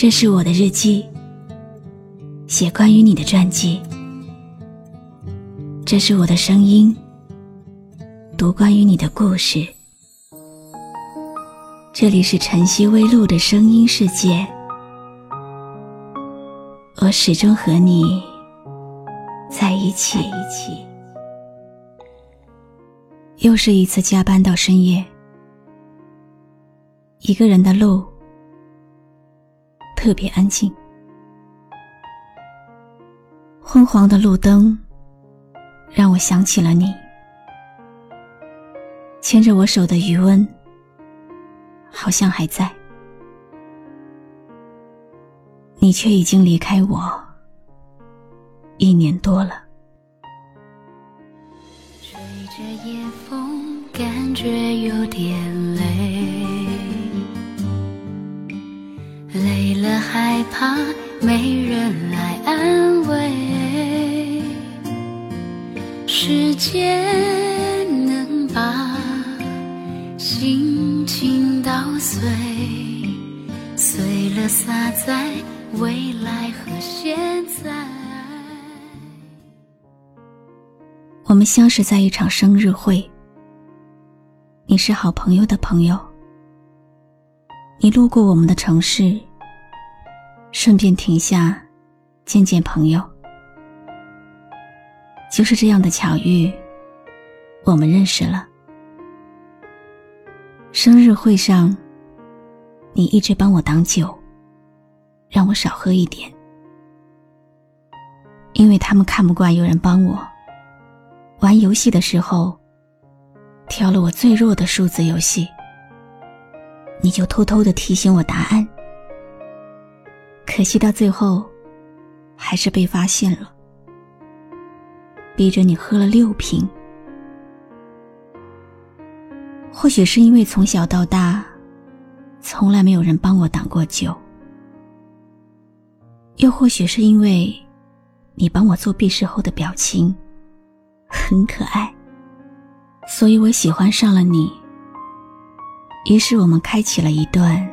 这是我的日记，写关于你的传记。这是我的声音，读关于你的故事。这里是晨曦微露的声音世界，我始终和你在一起。又是一次加班到深夜，一个人的路特别安静，昏黄的路灯让我想起了你，牵着我手的余温好像还在，你却已经离开我一年多了。吹着夜风感觉有点累，累了害怕没人来安慰。时间能把心情捣碎，碎了洒在未来和现在。我们相识在一场生日会。你是好朋友的朋友，你路过我们的城市，顺便停下见见朋友。就是这样的巧遇，我们认识了。生日会上，你一直帮我挡酒，让我少喝一点，因为他们看不惯有人帮我玩游戏的时候。挑了我最弱的数字游戏，你就偷偷的提醒我答案。可惜到最后，还是被发现了，逼着你喝了六瓶。或许是因为从小到大，从来没有人帮我挡过酒，又或许是因为，你帮我做壁试后的表情，很可爱。所以我喜欢上了你。于是我们开启了一段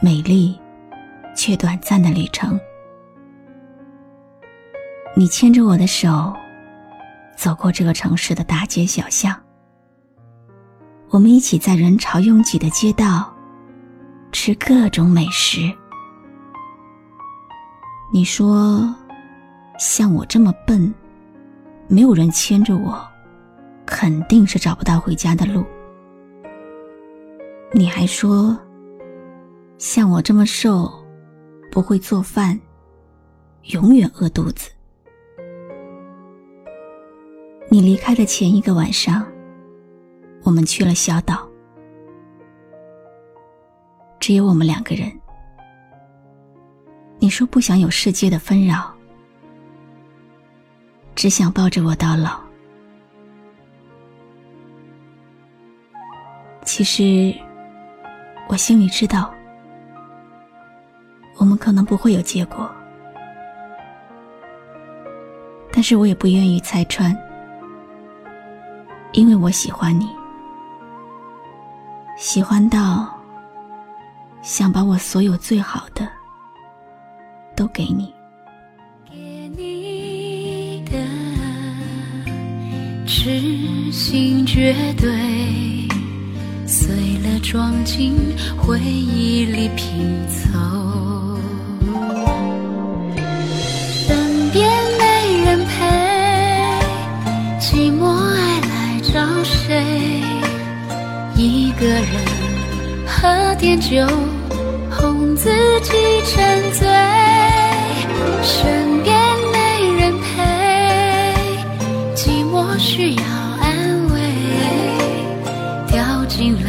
美丽却短暂的旅程。你牵着我的手，走过这个城市的大街小巷。我们一起在人潮拥挤的街道吃各种美食。你说，像我这么笨，没有人牵着我。肯定是找不到回家的路。你还说，像我这么瘦，不会做饭，永远饿肚子。你离开的前一个晚上，我们去了小岛，只有我们两个人。你说不想有世界的纷扰，只想抱着我到老。其实，我心里知道，我们可能不会有结果，但是我也不愿意拆穿，因为我喜欢你，喜欢到想把我所有最好的都给你。给你的痴心绝对。装进回忆里拼凑。身边没人陪，寂寞爱来找谁？一个人喝点酒，哄自己沉醉。身边没人陪，寂寞需要安慰。掉。进了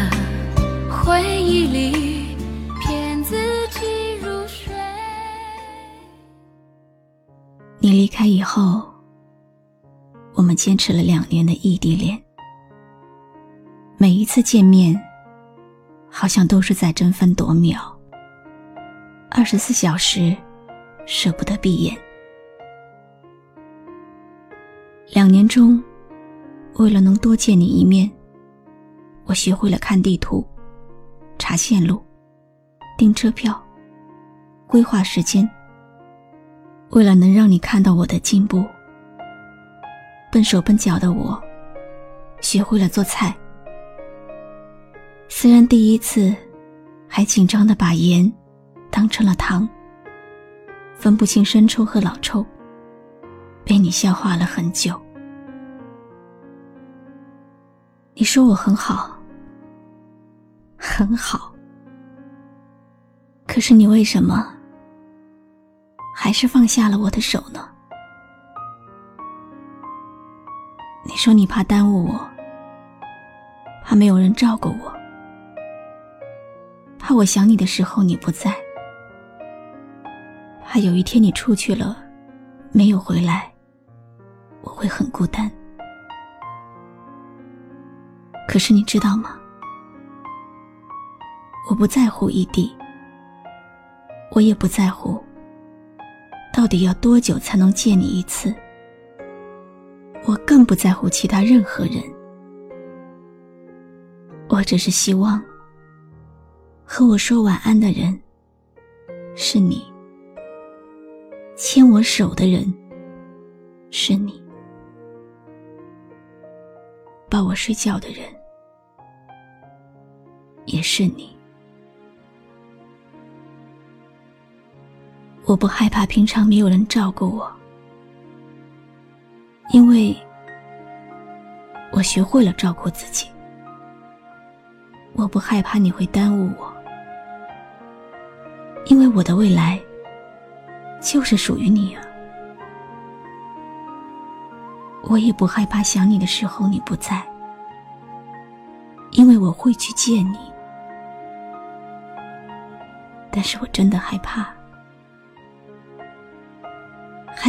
回忆里，骗自己入睡。你离开以后，我们坚持了两年的异地恋。每一次见面，好像都是在争分夺秒，二十四小时舍不得闭眼。两年中，为了能多见你一面。我学会了看地图、查线路、订车票，规划时间，为了能让你看到我的进步。笨手笨脚的我，学会了做菜。虽然第一次还紧张的把盐当成了糖，分不清生抽和老抽，被你笑话了很久。你说我很好，很好，可是你为什么还是放下了我的手呢？你说你怕耽误我，怕没有人照顾我，怕我想你的时候你不在，怕有一天你出去了，没有回来，我会很孤单。可是你知道吗？我不在乎异地，我也不在乎到底要多久才能见你一次。我更不在乎其他任何人，我只是希望和我说晚安的人是你，牵我手的人是你，抱我睡觉的人也是你。我不害怕平常没有人照顾我。因为我学会了照顾自己，我不害怕你会耽误我，因为我的未来就是属于你啊！我也不害怕想你的时候你不在，因为我会去见你。但是我真的害怕，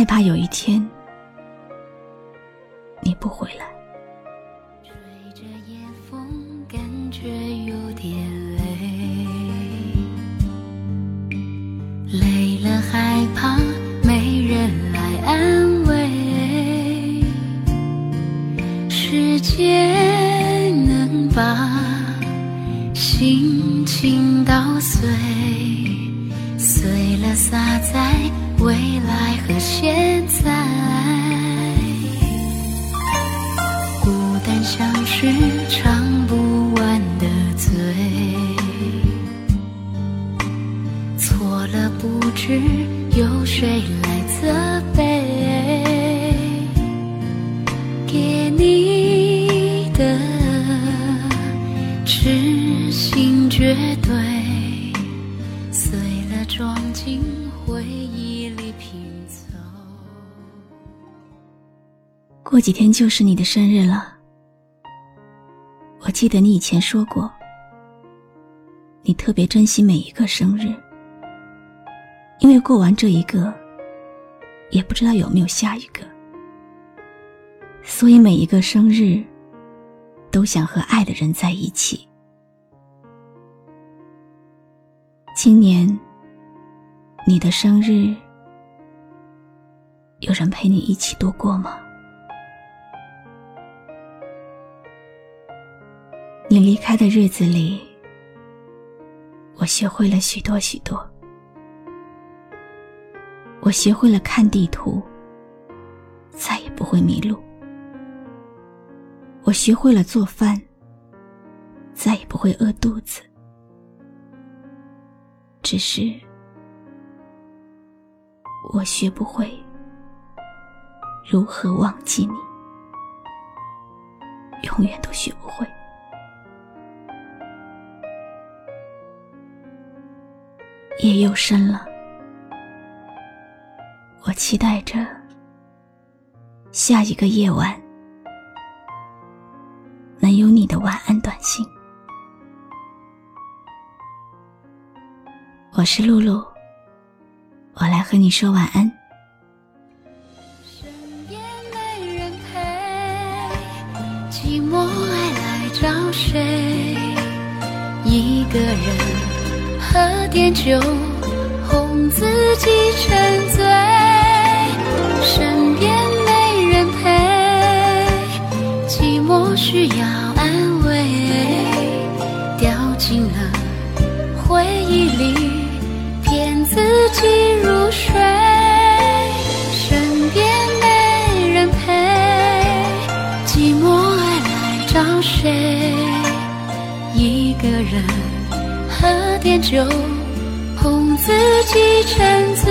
害怕有一天。你不回来。吹着夜风，感觉有点未来和现在。孤单像是唱不完的嘴，错了不知有谁来责备。给你的过几天就是你的生日了。我记得你以前说过，你特别珍惜每一个生日，因为过完这一个，也不知道有没有下一个，所以每一个生日都想和爱的人在一起。今年你的生日，有人陪你一起度过吗？他的日子里，我学会了许多许多。我学会了看地图，再也不会迷路。我学会了做饭，再也不会饿肚子。只是，我学不会如何忘记你，永远都学不会。夜又深了，我期待着下一个夜晚能有你的晚安短信。我是露露，我来和你说晚安。寂寞爱找谁？一个人。喝点酒哄自己沉醉，身边没人陪，寂寞需要安慰，掉进了回忆里骗自己入睡，身边没人陪，寂寞爱来找谁，一个人。喝点酒，哄自己沉醉，